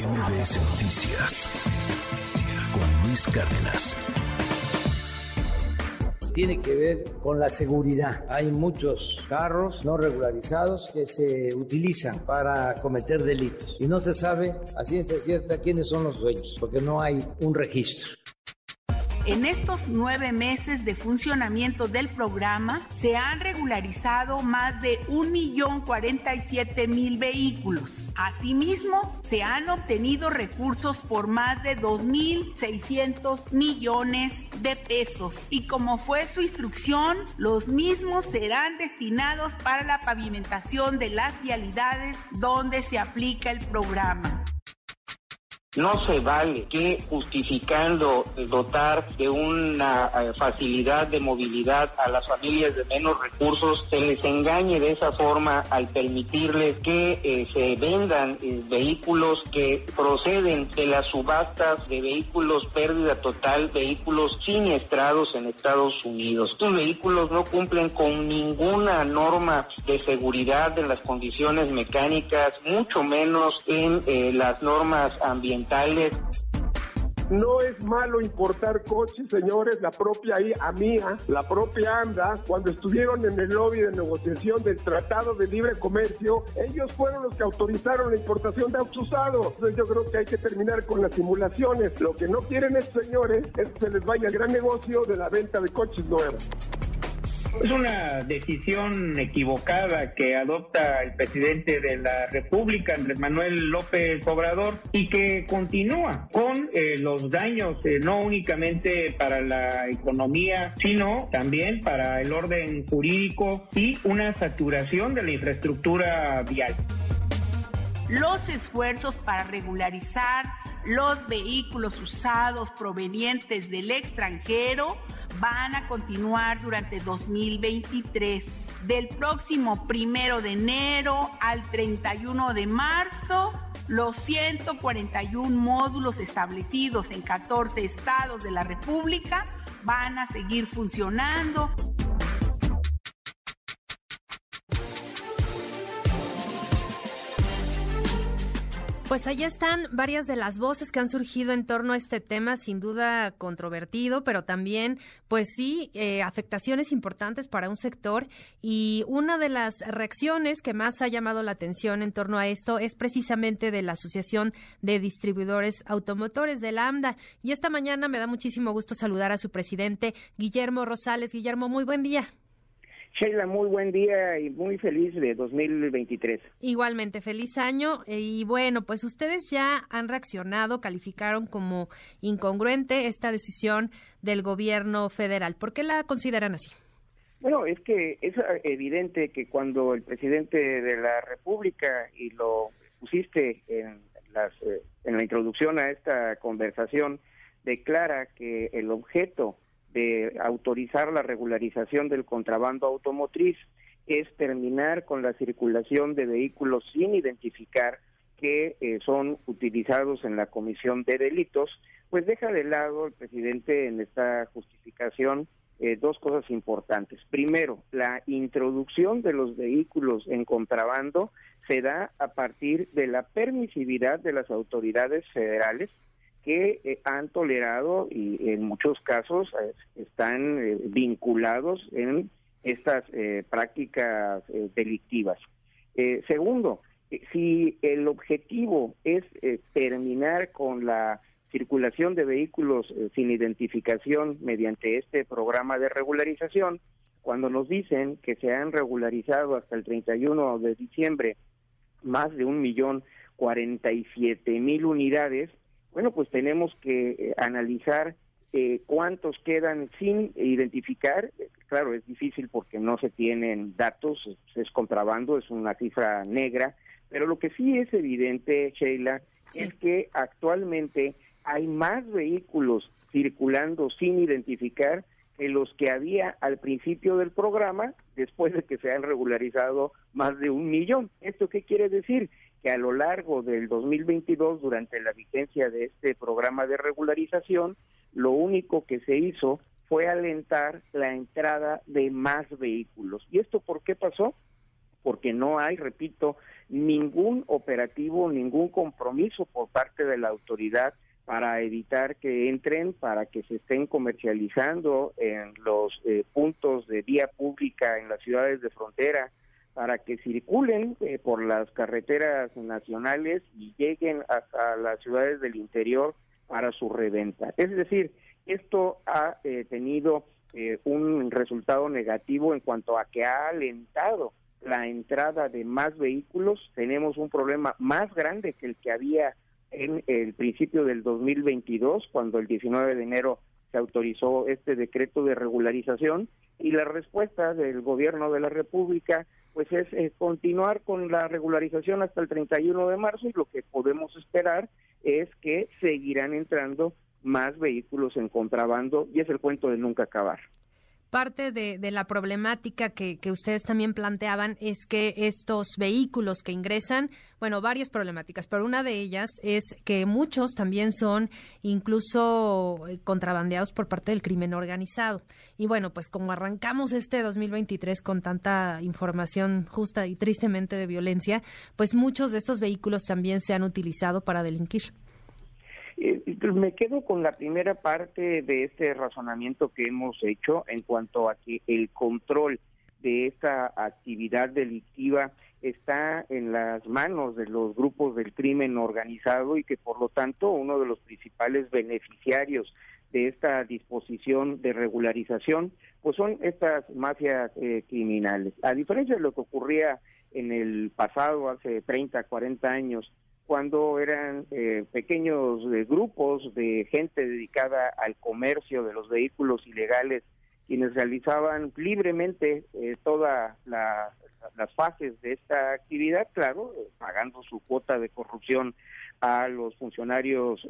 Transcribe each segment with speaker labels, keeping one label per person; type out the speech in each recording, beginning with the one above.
Speaker 1: MBS Noticias con Luis Cárdenas.
Speaker 2: Tiene que ver con la seguridad. Hay muchos carros no regularizados que se utilizan para cometer delitos y no se sabe a ciencia cierta quiénes son los dueños, porque no hay un registro.
Speaker 3: En estos nueve meses de funcionamiento del programa se han regularizado más de 1.047.000 vehículos. Asimismo, se han obtenido recursos por más de 2.600 millones de pesos. Y como fue su instrucción, los mismos serán destinados para la pavimentación de las vialidades donde se aplica el programa.
Speaker 4: No se vale que justificando dotar de una eh, facilidad de movilidad a las familias de menos recursos se les engañe de esa forma al permitirles que eh, se vendan eh, vehículos que proceden de las subastas de vehículos pérdida total, vehículos siniestrados en Estados Unidos. Estos vehículos no cumplen con ninguna norma de seguridad en las condiciones mecánicas, mucho menos en las normas ambientales
Speaker 5: no es malo importar coches, señores. La propia AMIA, la propia ANDA, cuando estuvieron en el lobby de negociación del Tratado de Libre Comercio, ellos fueron los que autorizaron la importación de autos usados. Entonces yo creo que hay que terminar con las simulaciones. Lo que no quieren estos señores es que se les vaya el gran negocio de la venta de coches nuevos.
Speaker 6: Es una decisión equivocada que adopta el presidente de la República, Andrés Manuel López Obrador, y que continúa con eh, los daños eh, no únicamente para la economía, sino también para el orden jurídico y una saturación de la infraestructura vial.
Speaker 3: Los esfuerzos para regularizar los vehículos usados provenientes del extranjero van a continuar durante 2023. Del próximo primero de enero al 31 de marzo, los 141 módulos establecidos en 14 estados de la República van a seguir funcionando.
Speaker 7: Pues ahí están varias de las voces que han surgido en torno a este tema, sin duda controvertido, pero también, pues sí, eh, afectaciones importantes para un sector. Y una de las reacciones que más ha llamado la atención en torno a esto es precisamente de la Asociación de Distribuidores Automotores de la AMDA. Y esta mañana me da muchísimo gusto saludar a su presidente, Guillermo Rosales. Guillermo, muy buen día.
Speaker 6: Sheila, muy buen día y muy feliz de 2023.
Speaker 7: Igualmente, feliz año. Y bueno, pues ustedes ya han reaccionado, calificaron como incongruente esta decisión del gobierno federal. ¿Por qué la consideran así?
Speaker 6: Bueno, es que es evidente que cuando el presidente de la República, y lo pusiste en, las, eh, en la introducción a esta conversación, declara que el objeto de autorizar la regularización del contrabando automotriz es terminar con la circulación de vehículos sin identificar que eh, son utilizados en la comisión de delitos, pues deja de lado el presidente en esta justificación eh, dos cosas importantes. Primero, la introducción de los vehículos en contrabando se da a partir de la permisividad de las autoridades federales que eh, han tolerado y en muchos casos eh, están eh, vinculados en estas prácticas delictivas. segundo, si el objetivo es terminar con la circulación de vehículos sin identificación mediante este programa de regularización, cuando nos dicen que se han regularizado hasta el 31 de diciembre más de un millón cuarenta y siete mil unidades, bueno, pues tenemos que eh, analizar eh, cuántos quedan sin identificar. Claro, es difícil porque no se tienen datos, es contrabando, es una cifra negra, pero lo que sí es evidente, Sheila, es que actualmente hay más vehículos circulando sin identificar que los que había al principio del programa, después de que se han regularizado más de un millón. ¿Esto qué quiere decir? Que a lo largo del 2022, durante la vigencia de este programa de regularización, lo único que se hizo fue alentar la entrada de más vehículos. ¿Y esto por qué pasó? porque no hay, repito, ningún operativo, ningún compromiso por parte de la autoridad para evitar que entren, para que se estén comercializando en los eh, puntos de vía pública en las ciudades de frontera, para que circulen eh, por las carreteras nacionales y lleguen hasta las ciudades del interior para su reventa. Es decir, esto ha eh, tenido un resultado negativo en cuanto a que ha alentado la entrada de más vehículos. Tenemos un problema más grande que el que había en el principio del 2022, cuando el 19 de enero se autorizó este decreto de regularización y la respuesta del gobierno de la República pues es, es, continuar con la regularización hasta el 31 de marzo y lo que podemos esperar es que seguirán entrando más vehículos en contrabando y es el cuento de nunca acabar.
Speaker 7: Parte de, la problemática que, ustedes también planteaban es que estos vehículos que ingresan, bueno, varias problemáticas, pero una de ellas es que muchos también son incluso eh, contrabandeados por parte del crimen organizado. Y bueno, pues como arrancamos este 2023 con tanta información justa y tristemente de violencia, pues muchos de estos vehículos también se han utilizado para delinquir.
Speaker 6: Eh, me quedo con la primera parte de este razonamiento que hemos hecho en cuanto a que el control de esta actividad delictiva está en las manos de los grupos del crimen organizado y que por lo tanto uno de los principales beneficiarios de esta disposición de regularización pues son estas mafias eh, criminales. A diferencia de lo que ocurría en el pasado, hace 30, 40 años, cuando eran eh, pequeños eh, grupos de gente dedicada al comercio de los vehículos ilegales quienes realizaban libremente eh, todas las fases de esta actividad, claro, pagando su cuota de corrupción a los funcionarios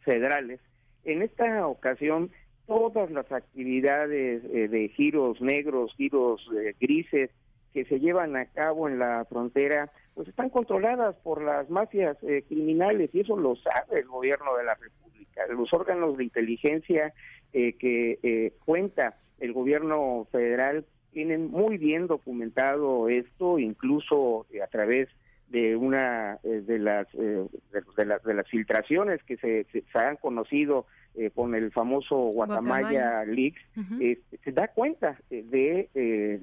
Speaker 6: federales. En esta ocasión, todas las actividades de giros negros, giros grises que se llevan a cabo en la frontera, pues están controladas por las mafias eh, criminales y eso lo sabe el gobierno de la República. Los órganos de inteligencia eh, que eh, cuenta el gobierno federal tienen muy bien documentado esto, incluso a través de una de las de, las de las filtraciones que se, se, han conocido con el famoso Guatemala Leaks, se da cuenta de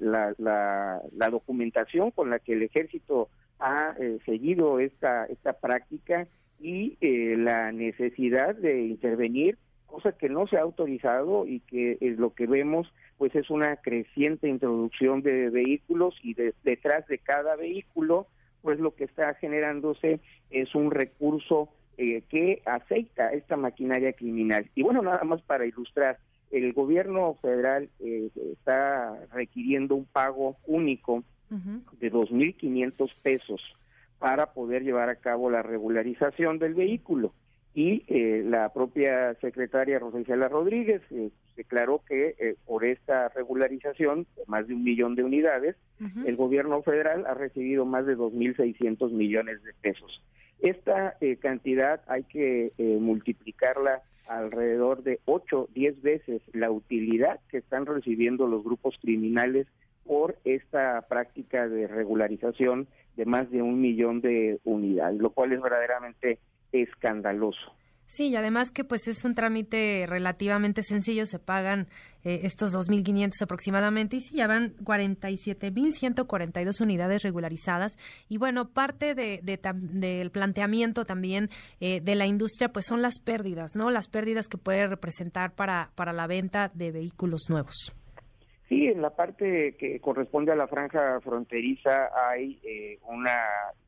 Speaker 6: la, la, la, documentación con la que el ejército ha eh, seguido esta, esta práctica y eh, la necesidad de intervenir, cosa que no se ha autorizado y que es lo que vemos pues es una creciente introducción de vehículos y detrás de cada vehículo pues lo que está generándose es un recurso eh, que aceita esta maquinaria criminal. Y bueno, nada más para ilustrar, el gobierno federal está requiriendo un pago único de 2.500 pesos para poder llevar a cabo la regularización del vehículo. Y eh, la propia secretaria Rosicela Rodríguez eh, declaró que eh, por esta regularización, más de un millón de unidades, el gobierno federal ha recibido más de 2.600 millones de pesos. Esta cantidad hay que multiplicarla alrededor de 8, 10 veces la utilidad que están recibiendo los grupos criminales por esta práctica de regularización de más de un millón de unidades, lo cual es verdaderamente escandaloso.
Speaker 7: Sí, y además que pues es un trámite relativamente sencillo, se pagan eh, estos 2.500 aproximadamente y sí, ya van 47.142 unidades regularizadas. Y bueno, parte de, del planteamiento también eh, de la industria pues son las pérdidas, ¿no? Las pérdidas que puede representar para, para la venta de vehículos nuevos.
Speaker 6: Sí, en la parte que corresponde a la franja fronteriza hay eh, una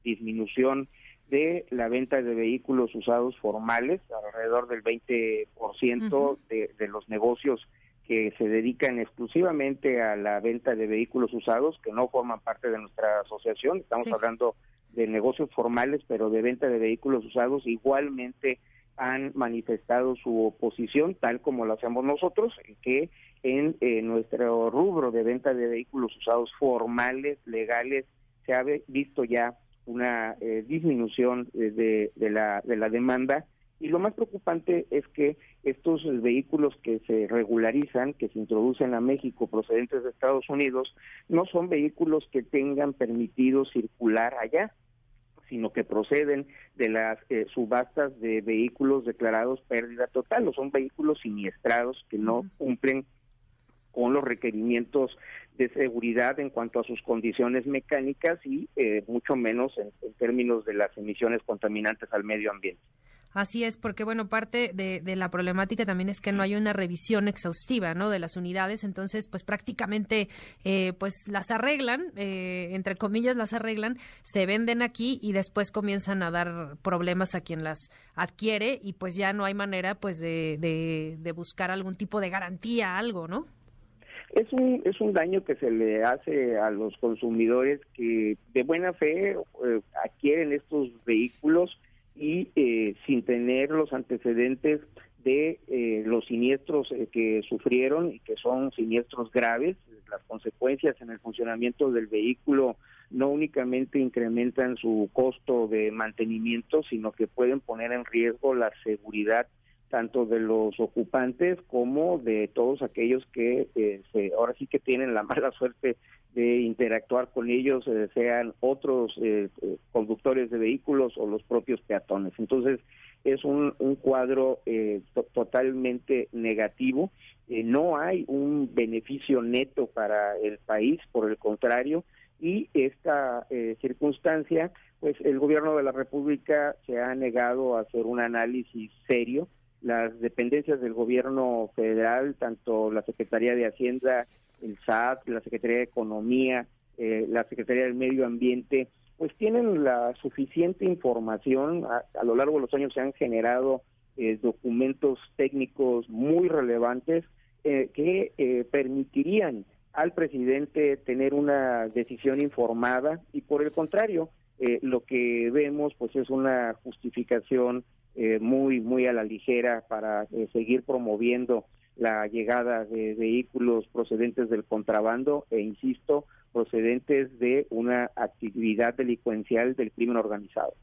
Speaker 6: disminución de la venta de vehículos usados formales, alrededor del 20% de, de los negocios que se dedican exclusivamente a la venta de vehículos usados, que no forman parte de nuestra asociación. Estamos hablando de negocios formales, pero de venta de vehículos usados igualmente han manifestado su oposición, tal como lo hacemos nosotros, que en nuestro rubro de venta de vehículos usados formales, legales, se ha visto ya una eh, disminución de, de, la, de la demanda. Y lo más preocupante es que estos vehículos que se regularizan, que se introducen a México procedentes de Estados Unidos, no son vehículos que tengan permitido circular allá, sino que proceden de las eh, subastas de vehículos declarados pérdida total, o son vehículos siniestrados que no cumplen con los requerimientos de seguridad en cuanto a sus condiciones mecánicas y eh, mucho menos en términos de las emisiones contaminantes al medio ambiente.
Speaker 7: Así es, porque bueno, parte de, la problemática también es que no hay una revisión exhaustiva, ¿no? De las unidades, entonces, pues prácticamente, eh, pues las arreglan, eh, entre comillas las arreglan, se venden aquí y después comienzan a dar problemas a quien las adquiere y pues ya no hay manera, pues, de, de, buscar algún tipo de garantía, algo, ¿no?
Speaker 6: Es un, es un daño que se le hace a los consumidores que de buena fe eh, adquieren estos vehículos y eh, sin tener los antecedentes de eh, los siniestros eh, que sufrieron y que son siniestros graves. Las consecuencias en el funcionamiento del vehículo no únicamente incrementan su costo de mantenimiento, sino que pueden poner en riesgo la seguridad tanto de los ocupantes como de todos aquellos que se, ahora sí que tienen la mala suerte de interactuar con ellos, eh, sean otros eh, eh, conductores de vehículos o los propios peatones. Entonces, es un, un cuadro totalmente negativo. no hay un beneficio neto para el país, por el contrario, y esta circunstancia, pues el gobierno de la República se ha negado a hacer un análisis serio. Las dependencias del gobierno federal, tanto la Secretaría de Hacienda el SAT, la Secretaría de Economía, eh, la Secretaría del Medio Ambiente, pues tienen la suficiente información. A, lo largo de los años se han generado eh, documentos técnicos muy relevantes eh, que permitirían al presidente tener una decisión informada y por el contrario, lo que vemos pues es una justificación muy muy a la ligera para seguir promoviendo la llegada de vehículos procedentes del contrabando e, insisto, procedentes de una actividad delincuencial del crimen organizado.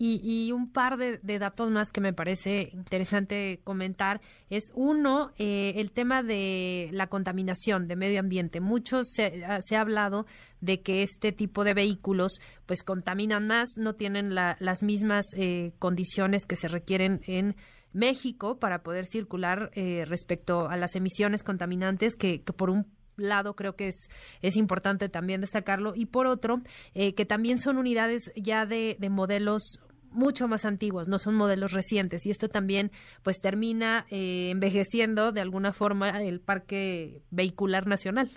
Speaker 7: Y, un par de, datos más que me parece interesante comentar es uno, eh, el tema de la contaminación de medio ambiente. Muchos se, ah, ha hablado de que este tipo de vehículos pues contaminan más, no tienen las mismas eh, condiciones que se requieren en México para poder circular eh, respecto a las emisiones contaminantes que, por un lado creo que es, es importante también destacarlo y por otro eh, que también son unidades ya de, de, modelos mucho más antiguos, no son modelos recientes y esto también pues termina eh, envejeciendo de alguna forma el parque vehicular nacional.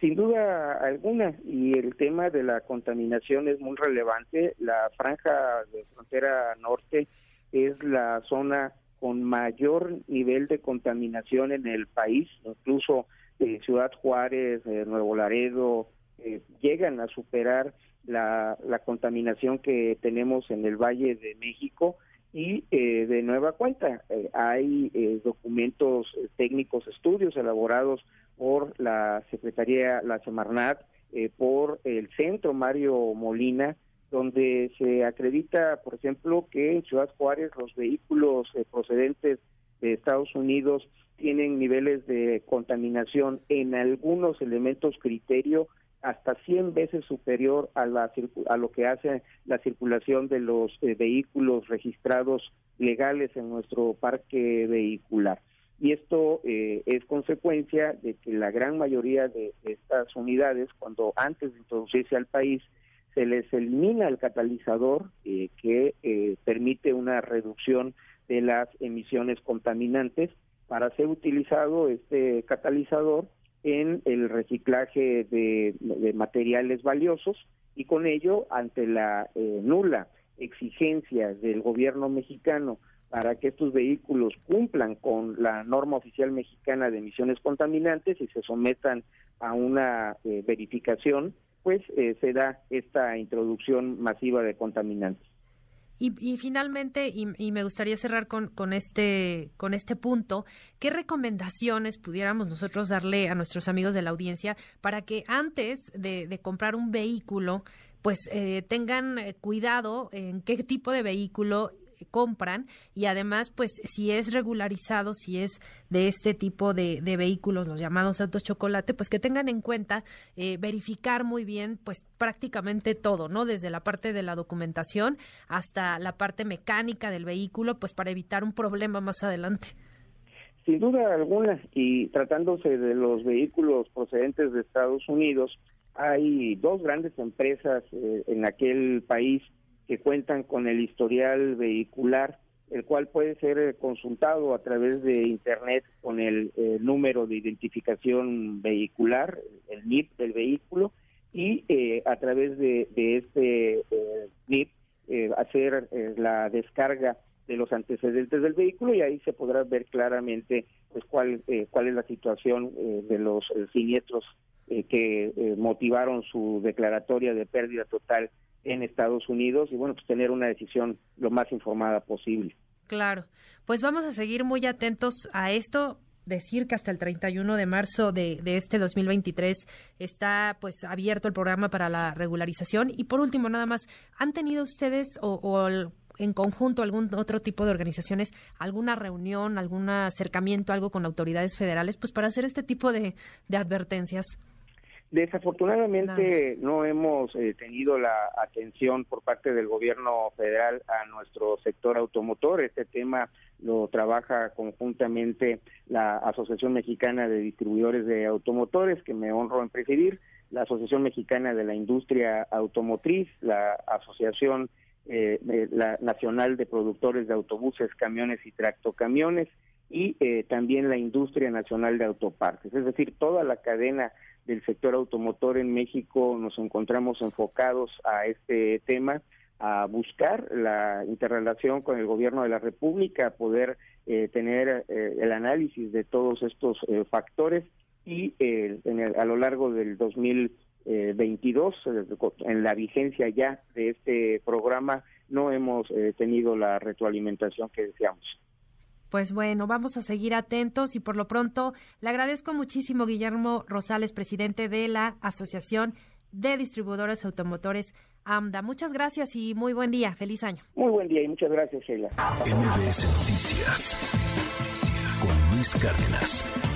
Speaker 6: Sin duda alguna, y el tema de la contaminación es muy relevante. La franja de frontera norte es la zona con mayor nivel de contaminación en el país, incluso eh, Ciudad Juárez, eh, Nuevo Laredo, eh, llegan a superar la, la, contaminación que tenemos en el Valle de México y de nueva cuenta. Hay documentos técnicos, estudios elaborados por la Secretaría, la Semarnat, por el Centro Mario Molina, donde se acredita, por ejemplo, que en Ciudad Juárez los vehículos eh, procedentes de Estados Unidos tienen niveles de contaminación en algunos elementos criterio hasta 100 veces superior a, la, a lo que hace la circulación de los eh, vehículos registrados legales en nuestro parque vehicular. Y esto eh, es consecuencia de que la gran mayoría de estas unidades, cuando antes de introducirse al país, se les elimina el catalizador eh, que eh, permite una reducción de las emisiones contaminantes para ser utilizado este catalizador en el reciclaje de, materiales valiosos y con ello ante la eh, nula exigencia del gobierno mexicano para que estos vehículos cumplan con la norma oficial mexicana de emisiones contaminantes y se sometan a una verificación pues eh, se da esta introducción masiva de contaminantes.
Speaker 7: Y, finalmente, y, me gustaría cerrar con, con, este, con este punto, ¿qué recomendaciones pudiéramos nosotros darle a nuestros amigos de la audiencia para que antes de, comprar un vehículo, pues eh, tengan eh, cuidado en qué tipo de vehículo compran y además, pues si es regularizado, si es de este tipo de, vehículos, los llamados autos chocolate, pues que tengan en cuenta eh, verificar muy bien, pues prácticamente todo, ¿no? Desde la parte de la documentación hasta la parte mecánica del vehículo, pues para evitar un problema más adelante.
Speaker 6: Sin duda alguna, y tratándose de los vehículos procedentes de Estados Unidos, hay dos grandes empresas eh, en aquel país que cuentan con el historial vehicular, el cual puede ser eh, consultado a través de Internet con el eh, número de identificación vehicular, el NIP del vehículo, y a través de, de este NIP hacer la descarga de los antecedentes del vehículo y ahí se podrá ver claramente pues cuál cuál es la situación de los siniestros eh, que eh, motivaron su declaratoria de pérdida total en Estados Unidos y bueno, pues tener una decisión lo más informada posible.
Speaker 7: Claro, pues vamos a seguir muy atentos a esto. Decir que hasta el 31 de marzo de, de, este 2023 está pues abierto el programa para la regularización. Y por último nada más han tenido ustedes o, o en conjunto algún otro tipo de organizaciones alguna reunión algún acercamiento algo con autoridades federales pues para hacer este tipo de, de advertencias
Speaker 6: Desafortunadamente no hemos eh, tenido la atención por parte del gobierno federal a nuestro sector automotor. Este tema lo trabaja conjuntamente la Asociación Mexicana de Distribuidores de Automotores, que me honro en presidir, la Asociación Mexicana de la Industria Automotriz, la Asociación eh, la Nacional de Productores de Autobuses, Camiones y Tractocamiones y eh, también la Industria Nacional de Autopartes. Es decir, toda la cadena del sector automotor en México nos encontramos enfocados a este tema, a buscar la interrelación con el gobierno de la República, poder eh, tener eh, el análisis de todos estos eh, factores y en a lo largo del 2022, en la vigencia ya de este programa, no hemos tenido la retroalimentación que deseamos.
Speaker 7: Pues bueno, vamos a seguir atentos y por lo pronto le agradezco muchísimo Guillermo Rosales, presidente de la Asociación de Distribuidores Automotores AMDA. Muchas gracias y muy buen día. Feliz año.
Speaker 6: Muy buen día y muchas gracias, Sheila.
Speaker 1: MBS Noticias con Luis Cárdenas.